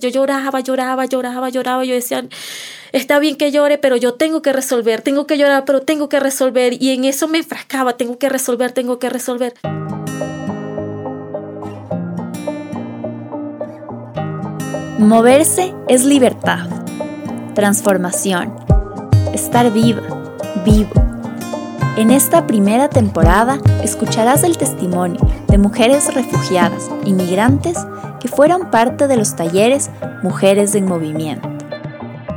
Yo lloraba, lloraba, lloraba, lloraba. Yo decía, está bien que llore, pero yo tengo que resolver. Tengo que llorar, pero tengo que resolver. Y en eso me enfrascaba. Tengo que resolver, tengo que resolver. Moverse es libertad, transformación, estar viva, vivo. En esta primera temporada escucharás el testimonio de mujeres refugiadas, inmigrantes, que fueron parte de los talleres Mujeres en Movimiento,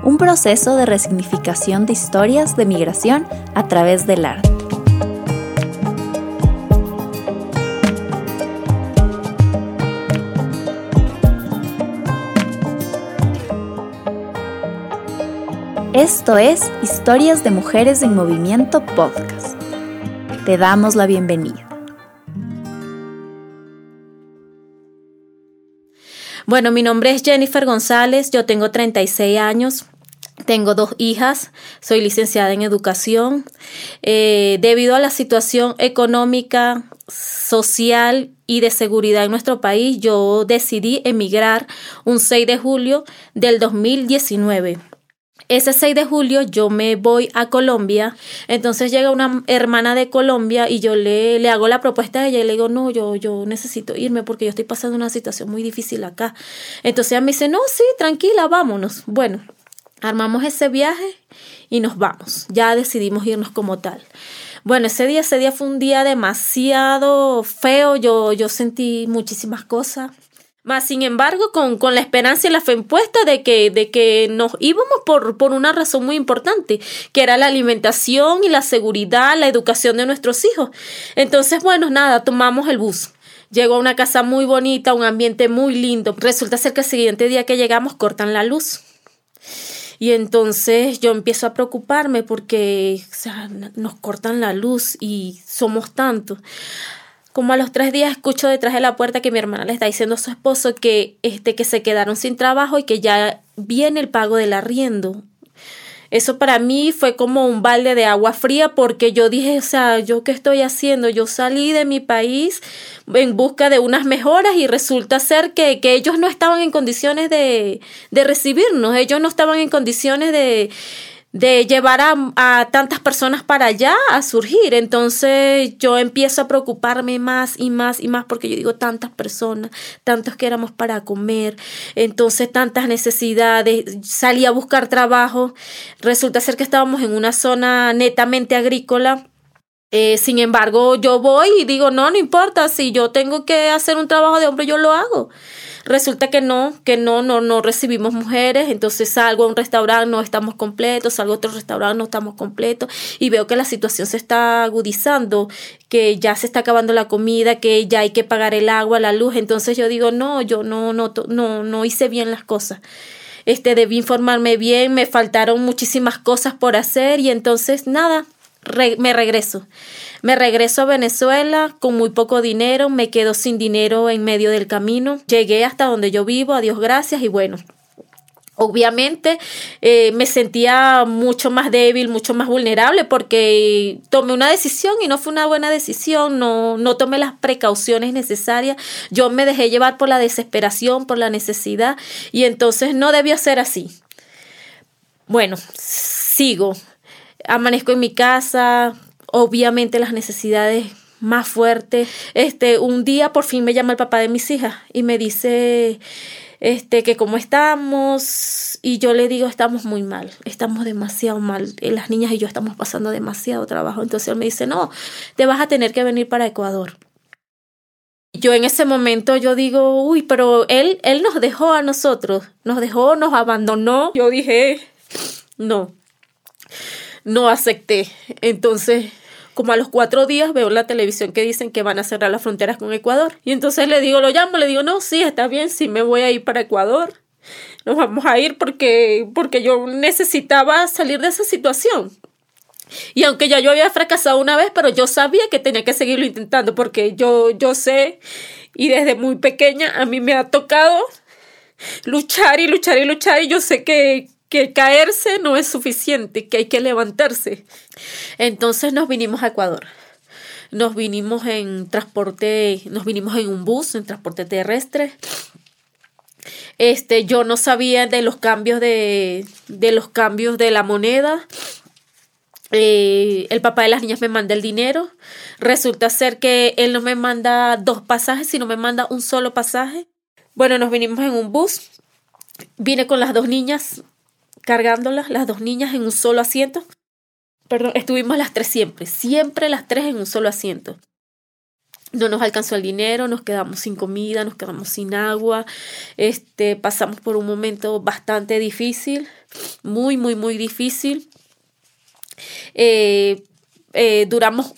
un proceso de resignificación de historias de migración a través del arte. Esto es Historias de Mujeres en Movimiento Podcast. Te damos la bienvenida. Bueno, mi nombre es Jennifer González, yo tengo 36 años. Tengo dos hijas, soy licenciada en educación. Eh, debido a la situación económica, social y de seguridad en nuestro país, yo decidí emigrar un 6 de julio del 2019 ese 6 de julio yo me voy a Colombia, entonces llega una hermana de Colombia y yo le, le hago la propuesta a ella y le digo, no, yo, yo necesito irme porque yo estoy pasando una situación muy difícil acá. Entonces ella me dice, no, sí, tranquila, vámonos. Bueno, armamos ese viaje y nos vamos. Ya decidimos irnos como tal. Bueno, ese día, ese día fue un día demasiado feo, yo, yo sentí muchísimas cosas. Más sin embargo, con, con, la esperanza y la fe impuesta de que, de que nos íbamos por, por una razón muy importante, que era la alimentación y la seguridad, la educación de nuestros hijos. Entonces, bueno, nada, tomamos el bus. Llegó a una casa muy bonita, un ambiente muy lindo. Resulta ser que el siguiente día que llegamos cortan la luz. Y entonces yo empiezo a preocuparme porque nos cortan la luz y somos tantos. Como a los tres días escucho detrás de la puerta que mi hermana le está diciendo a su esposo que, este, que se quedaron sin trabajo y que ya viene el pago del arriendo. Eso para mí fue como un balde de agua fría porque yo dije, o sea, ¿yo qué estoy haciendo? Yo salí de mi país en busca de unas mejoras y resulta ser que, que ellos no estaban en condiciones de, de recibirnos, ellos no estaban en condiciones de, de llevar a, tantas personas para allá a surgir. Entonces yo empiezo a preocuparme más y más y más porque yo digo tantas personas, tantos que éramos para comer, entonces tantas necesidades, salí a buscar trabajo, resulta ser que estábamos en una zona netamente agrícola. Eh, sin embargo, yo voy y digo, no, no importa, si yo tengo que hacer un trabajo de hombre, yo lo hago. Resulta que no, que no, no, no recibimos mujeres, entonces salgo a un restaurante, no estamos completos, salgo a otro restaurante, no estamos completos, y veo que la situación se está agudizando, que ya se está acabando la comida, que ya hay que pagar el agua, la luz, entonces yo digo, no, yo no, no, no, no hice bien las cosas. Este, debí informarme bien, me faltaron muchísimas cosas por hacer y entonces nada, me regreso. Me regreso a Venezuela con muy poco dinero, me quedo sin dinero en medio del camino. Llegué hasta donde yo vivo, a Dios gracias, y bueno, Obviamente eh, me sentía mucho más débil, mucho más vulnerable porque tomé una decisión y no fue una buena decisión, no, no tomé las precauciones necesarias, yo me dejé llevar por la desesperación, por la necesidad y entonces no debió ser así. Bueno, sigo, amanezco en mi casa, obviamente las necesidades más fuertes. Este, un día por fin me llama el papá de mis hijas y me dice este que cómo estamos y yo le digo estamos muy mal, estamos demasiado mal, eh, las niñas y yo estamos pasando demasiado trabajo. Entonces él me dice, "No, te vas a tener que venir para Ecuador." Yo en ese momento yo digo, "Uy, pero él él nos dejó a nosotros, nos dejó, nos abandonó." Yo dije, "No." No acepté. Entonces como a los cuatro días veo en la televisión que dicen que van a cerrar las fronteras con Ecuador. Y entonces le digo, lo llamo, le digo, no, sí, está bien, sí me voy a ir para Ecuador. Nos vamos a ir porque, porque yo necesitaba salir de esa situación. Y aunque ya yo había fracasado una vez, pero yo sabía que tenía que seguirlo intentando porque yo, yo sé y desde muy pequeña a mí me ha tocado luchar y luchar y luchar y yo sé que, que caerse no es suficiente, que hay que levantarse. Entonces nos vinimos a Ecuador. Nos vinimos en transporte, nos vinimos en un bus, en transporte terrestre. Este, yo no sabía de los cambios de, de los cambios de la moneda. Eh, el papá de las niñas me manda el dinero. Resulta ser que él no me manda dos pasajes, sino me manda un solo pasaje. Bueno, nos vinimos en un bus. Vine con las dos niñas, cargándolas, las dos niñas en un solo asiento. Perdón, estuvimos las tres siempre, siempre las tres en un solo asiento. No nos alcanzó el dinero, nos quedamos sin comida, nos quedamos sin agua. Este, pasamos por un momento bastante difícil, muy, muy, muy difícil. Eh, eh, duramos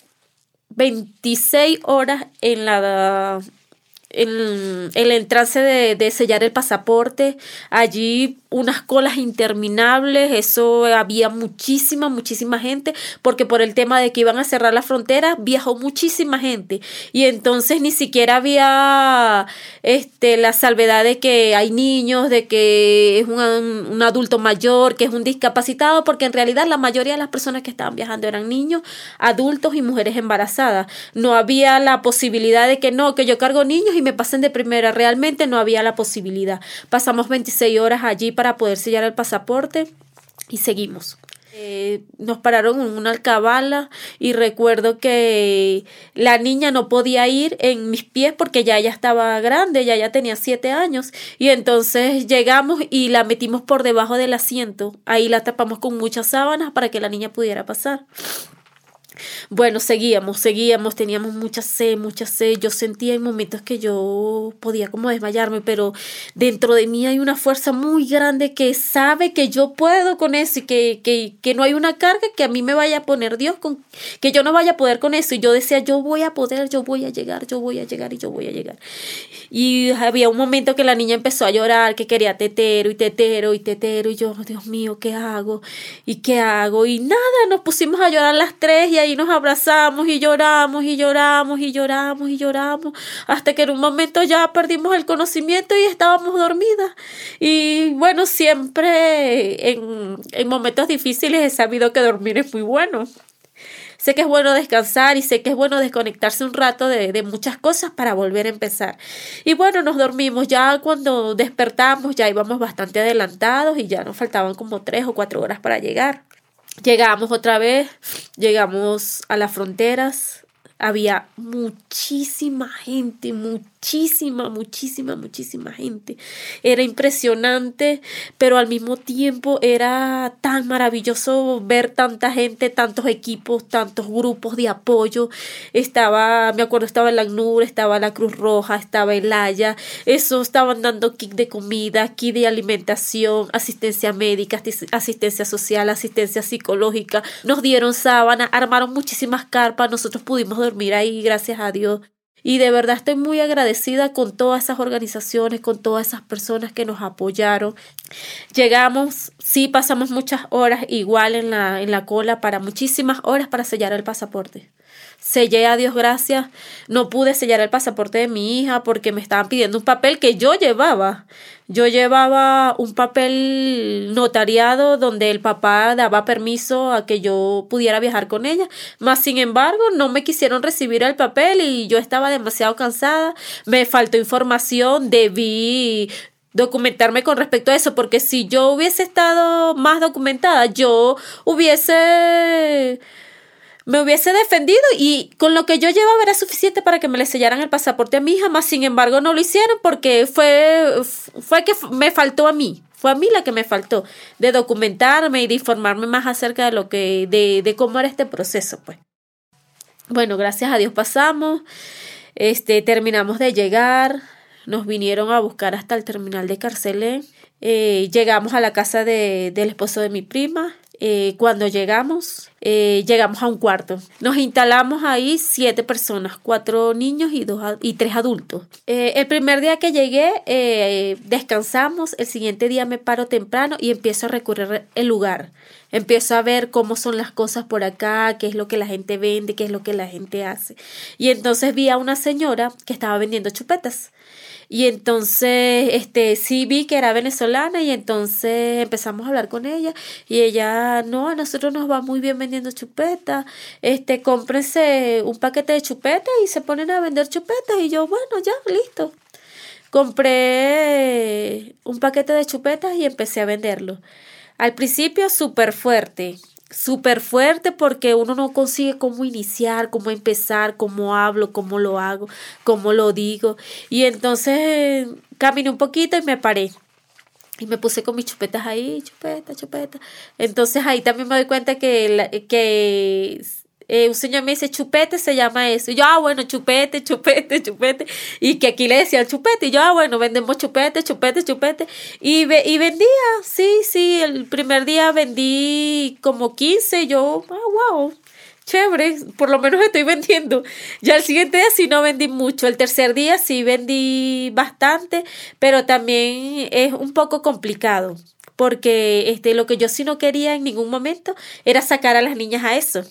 26 horas en la en, el trance de, de, sellar el pasaporte, allí unas colas interminables, eso había muchísima, muchísima gente, porque por el tema de que iban a cerrar la frontera, viajó muchísima gente. Y entonces ni siquiera había este, la salvedad de que hay niños, de que es un, un adulto mayor, que es un discapacitado, porque en realidad la mayoría de las personas que estaban viajando eran niños, adultos y mujeres embarazadas. No había la posibilidad de que no, que yo cargo niños y me pasen de primera. Realmente no había la posibilidad. Pasamos 26 horas allí para poder sellar el pasaporte y seguimos. Eh, nos pararon en una alcabala y recuerdo que la niña no podía ir en mis pies porque ya ella estaba grande, ya ya tenía siete años y entonces llegamos y la metimos por debajo del asiento, ahí la tapamos con muchas sábanas para que la niña pudiera pasar. Bueno, seguíamos, seguíamos, teníamos mucha sed, mucha sed. Yo sentía en momentos que yo podía como desmayarme, pero dentro de mí hay una fuerza muy grande que sabe que yo puedo con eso y que, que, que no hay una carga que a mí me vaya a poner Dios, con, que yo no vaya a poder con eso. Y yo decía, yo voy a poder, yo voy a llegar, yo voy a llegar y yo voy a llegar. Y había un momento que la niña empezó a llorar, que quería tetero y tetero y tetero. Y yo, Dios mío, ¿qué hago? ¿Y qué hago? Y nada, nos pusimos a llorar las tres y ahí nos abrazamos y lloramos y lloramos y lloramos y lloramos. Hasta que en un momento ya perdimos el conocimiento y estábamos dormidas. Y bueno, siempre en, en momentos difíciles he sabido que dormir es muy bueno. Sé que es bueno descansar y sé que es bueno desconectarse un rato de, de, muchas cosas para volver a empezar. Y bueno, nos dormimos. Ya cuando despertamos ya íbamos bastante adelantados y ya nos faltaban como tres o cuatro horas para llegar. Llegamos otra vez, llegamos a las fronteras. Había muchísima gente, muchísima muchísima, muchísima, muchísima gente. Era impresionante, pero al mismo tiempo era tan maravilloso ver tanta gente, tantos equipos, tantos grupos de apoyo. Estaba, me acuerdo, estaba el ACNUR, estaba la Cruz Roja, estaba el Haya. Eso estaban dando kit de comida, kit de alimentación, asistencia médica, asistencia social, asistencia psicológica. Nos dieron sábana, armaron muchísimas carpas. Nosotros pudimos dormir ahí, gracias a Dios. Y de verdad estoy muy agradecida con todas esas organizaciones, con todas esas personas que nos apoyaron. Llegamos, sí pasamos muchas horas igual en la, en la cola, para muchísimas horas para sellar el pasaporte. Sellé a Dios gracias, no pude sellar el pasaporte de mi hija porque me estaban pidiendo un papel que yo llevaba. Yo llevaba un papel notariado donde el papá daba permiso a que yo pudiera viajar con ella, mas sin embargo no me quisieron recibir el papel y yo estaba demasiado cansada, me faltó información, debí documentarme con respecto a eso, porque si yo hubiese estado más documentada, yo hubiese me hubiese defendido y con lo que yo llevaba era suficiente para que me le sellaran el pasaporte a mi hija, más sin embargo no lo hicieron porque fue, fue que me faltó a mí, fue a mí la que me faltó de documentarme y de informarme más acerca de lo que, de, de cómo era este proceso, pues. Bueno, gracias a Dios pasamos, este, terminamos de llegar, nos vinieron a buscar hasta el terminal de Carcelé, eh, llegamos a la casa de, del esposo de mi prima, eh, cuando llegamos, eh, llegamos a un cuarto. Nos instalamos ahí siete personas, cuatro niños y, dos, y tres adultos. Eh, el primer día que llegué, descansamos. El siguiente día me paro temprano y empiezo a recorrer el lugar. Empiezo a ver cómo son las cosas por acá, qué es lo que la gente vende, qué es lo que la gente hace. Y entonces vi a una señora que estaba vendiendo chupetas. Y entonces, este, sí vi que era venezolana y entonces empezamos a hablar con ella y ella, no, a nosotros nos va muy bien vendiendo chupetas, este, cómprense un paquete de chupetas y se ponen a vender chupetas y yo, bueno, ya, listo. compré un paquete de chupetas y empecé a venderlo. Al principio súper fuerte, súper fuerte porque uno no consigue cómo iniciar, cómo empezar, cómo hablo, cómo lo hago, cómo lo digo. Y entonces caminé un poquito y me paré. Y me puse con mis chupetas ahí, chupeta, chupeta. Entonces ahí también me doy cuenta que, que eh, un señor me dice, chupete se llama eso. Y yo, ah, bueno, chupete, chupete, chupete. Y que aquí le decía chupete. Y yo, ah, bueno, vendemos chupete, chupete, chupete. Y, y vendía, sí, sí. El primer día vendí como 15. Y yo, ah, wow, chévere, por lo menos estoy vendiendo. Ya el siguiente día sí no vendí mucho, el tercer día sí vendí bastante, pero también es un poco complicado porque este, lo que yo sí no quería en ningún momento era sacar a las niñas a eso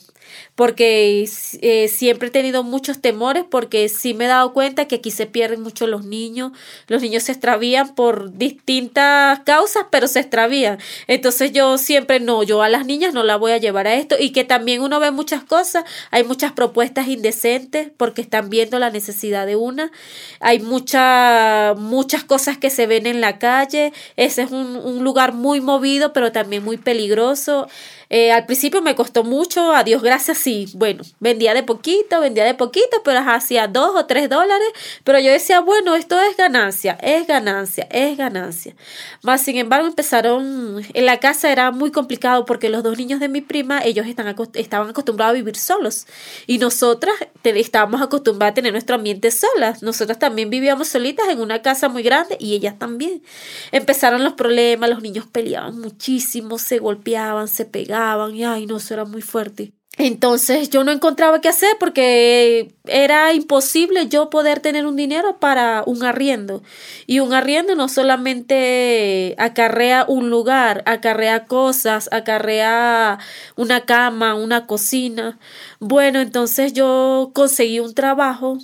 porque eh, siempre he tenido muchos temores porque sí me he dado cuenta que aquí se pierden mucho los niños, los niños se extravían por distintas causas, pero se extravían. Entonces yo siempre no, yo a las niñas no la voy a llevar a esto. Y que también uno ve muchas cosas, hay muchas propuestas indecentes porque están viendo la necesidad de una, hay mucha, muchas cosas que se ven en la calle, ese es un, un lugar muy movido pero también muy peligroso. Eh, al principio me costó mucho, a Dios gracias, sí. Bueno, vendía de poquito, vendía de poquito, pero hacía dos o tres dólares. Pero yo decía, bueno, esto es ganancia, es ganancia, es ganancia. Más sin embargo, empezaron, en la casa era muy complicado porque los dos niños de mi prima, ellos están, estaban acostumbrados a vivir solos. Y nosotras estábamos acostumbradas a tener nuestro ambiente solas. Nosotras también vivíamos solitas en una casa muy grande y ellas también. Empezaron los problemas, los niños peleaban muchísimo, se golpeaban, se pegaban y ay, no, eso era muy fuerte. Entonces yo no encontraba qué hacer porque era imposible yo poder tener un dinero para un arriendo. Y un arriendo no solamente acarrea un lugar, acarrea cosas, acarrea una cama, una cocina. Bueno, entonces yo conseguí un trabajo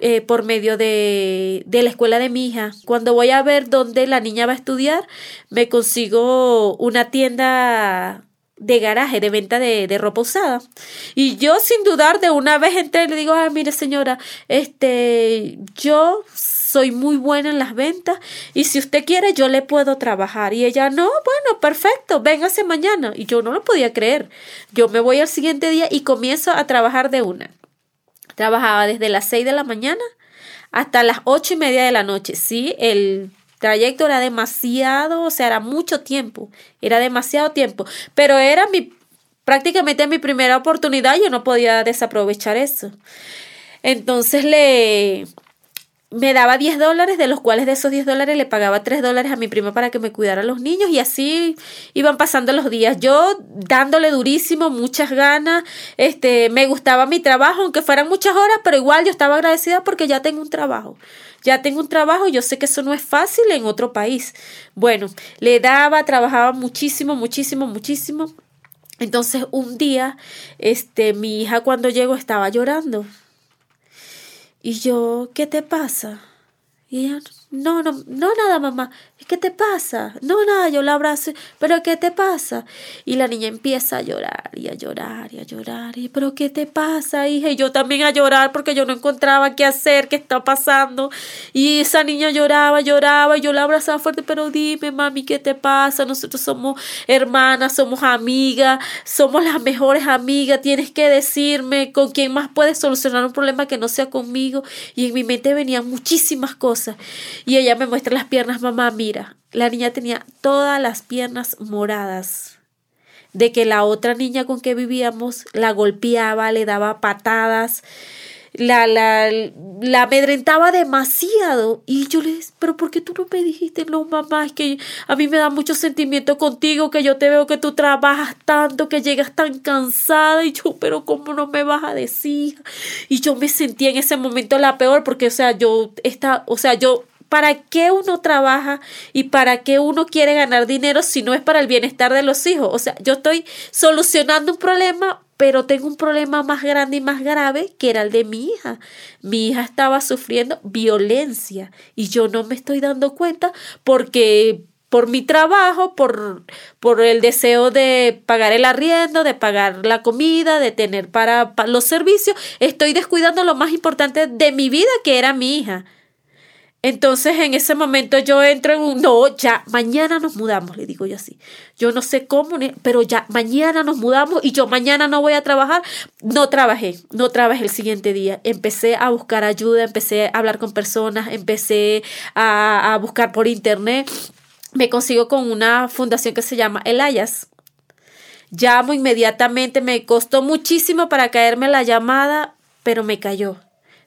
eh, por medio de, de, la escuela de mi hija. Cuando voy a ver dónde la niña va a estudiar, me consigo una tienda de garaje, de venta de, de, ropa usada. Y yo sin dudar de una vez entré le digo, ah, mire señora, este, yo soy muy buena en las ventas y si usted quiere yo le puedo trabajar. Y ella, no, bueno, perfecto, véngase mañana. Y yo no lo podía creer. Yo me voy al siguiente día y comienzo a trabajar de una. Trabajaba desde las 6 de la mañana hasta las ocho y media de la noche. Sí, el trayecto era demasiado, o sea, era mucho tiempo, era demasiado tiempo, pero era mi prácticamente mi primera oportunidad, yo no podía desaprovechar eso. Entonces le me daba 10 dólares, de los cuales de esos 10 dólares le pagaba 3 dólares a mi prima para que me cuidara a los niños y así iban pasando los días. Yo dándole durísimo, muchas ganas, este, me gustaba mi trabajo, aunque fueran muchas horas, pero igual yo estaba agradecida porque ya tengo un trabajo. Ya tengo un trabajo, yo sé que eso no es fácil en otro país. Bueno, le daba, trabajaba muchísimo, muchísimo, muchísimo. Entonces un día, este, mi hija cuando llegó estaba llorando y yo, ¿qué te pasa? Y no, no, no nada, mamá. ¿Qué te pasa? No, nada, yo la abrazo. ¿Pero qué te pasa? Y la niña empieza a llorar y a llorar y a llorar. Y, ¿pero qué te pasa, hija? Y yo también a llorar porque yo no encontraba qué hacer, qué está pasando. Y esa niña lloraba, lloraba. Y yo la abrazaba fuerte. Pero dime, mami, ¿qué te pasa? Nosotros somos hermanas, somos amigas, somos las mejores amigas. Tienes que decirme con quién más puedes solucionar un problema que no sea conmigo. Y en mi mente venían muchísimas cosas. Y ella me muestra las piernas, mamá, mira, la niña tenía todas las piernas moradas de que la otra niña con que vivíamos la golpeaba, le daba patadas, la, la, la amedrentaba demasiado. Y yo le dije, pero ¿por qué tú no me dijiste? No, mamá, es que a mí me da mucho sentimiento contigo, que yo te veo que tú trabajas tanto, que llegas tan cansada. Y yo, pero ¿cómo no me vas a decir? Y yo me sentía en ese momento la peor, porque, o sea, yo, esta, o sea, yo ¿Para qué uno trabaja y para qué uno quiere ganar dinero si no es para el bienestar de los hijos? O sea, yo estoy solucionando un problema, pero tengo un problema más grande y más grave que era el de mi hija. Mi hija estaba sufriendo violencia y yo no me estoy dando cuenta porque por mi trabajo, por, por el deseo de pagar el arriendo, de pagar la comida, de tener para, para los servicios, estoy descuidando lo más importante de mi vida, que era mi hija. Entonces en ese momento yo entro en un, no, ya, mañana nos mudamos, le digo yo así. Yo no sé cómo, pero ya, mañana nos mudamos y yo mañana no voy a trabajar. No trabajé, no trabajé el siguiente día. Empecé a buscar ayuda, empecé a hablar con personas, empecé a, a buscar por internet. Me consigo con una fundación que se llama Elayas. Llamo inmediatamente, me costó muchísimo para caerme la llamada, pero me cayó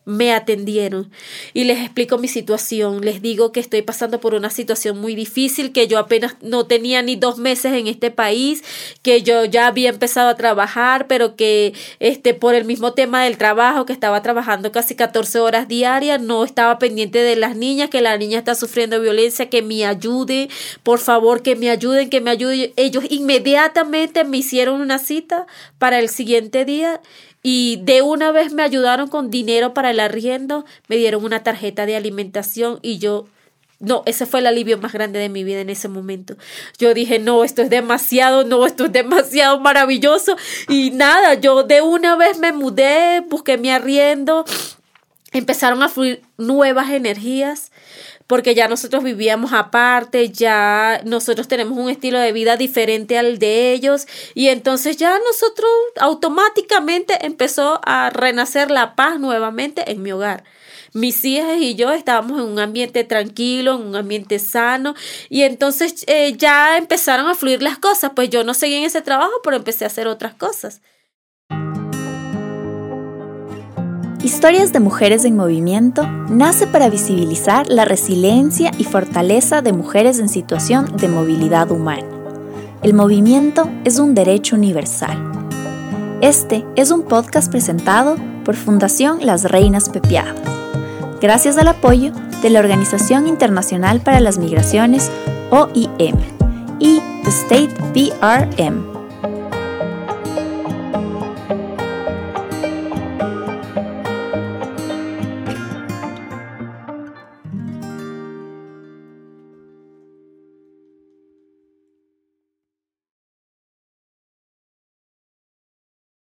me atendieron y les explico mi situación, les digo que estoy pasando por una situación muy difícil, que yo apenas no tenía ni dos meses en este país, que yo ya había empezado a trabajar, pero que este por el mismo tema del trabajo, que estaba trabajando casi 14 horas diarias, no estaba pendiente de las niñas, que la niña está sufriendo violencia, que me ayude, por favor, que me ayuden, que me ayuden. Ellos inmediatamente me hicieron una cita para el siguiente día y de una vez me ayudaron con dinero para el arriendo, me dieron una tarjeta de alimentación y yo no, ese fue el alivio más grande de mi vida en ese momento. Yo dije, no, esto es demasiado, no, esto es demasiado maravilloso. Y nada, yo de una vez me mudé, busqué mi arriendo, empezaron a fluir nuevas energías porque ya nosotros vivíamos aparte, ya nosotros tenemos un estilo de vida diferente al de ellos y entonces ya nosotros automáticamente empezó a renacer la paz nuevamente en mi hogar. Mis hijas y yo estábamos en un ambiente tranquilo, en un ambiente sano y entonces eh, ya empezaron a fluir las cosas, pues yo no seguí en ese trabajo, pero empecé a hacer otras cosas. Historias de Mujeres en Movimiento nace para visibilizar la resiliencia y fortaleza de mujeres en situación de movilidad humana. El movimiento es un derecho universal. Este es un podcast presentado por Fundación Las Reinas Pepiadas, gracias al apoyo de la Organización Internacional para las Migraciones, OIM, y The State PRM.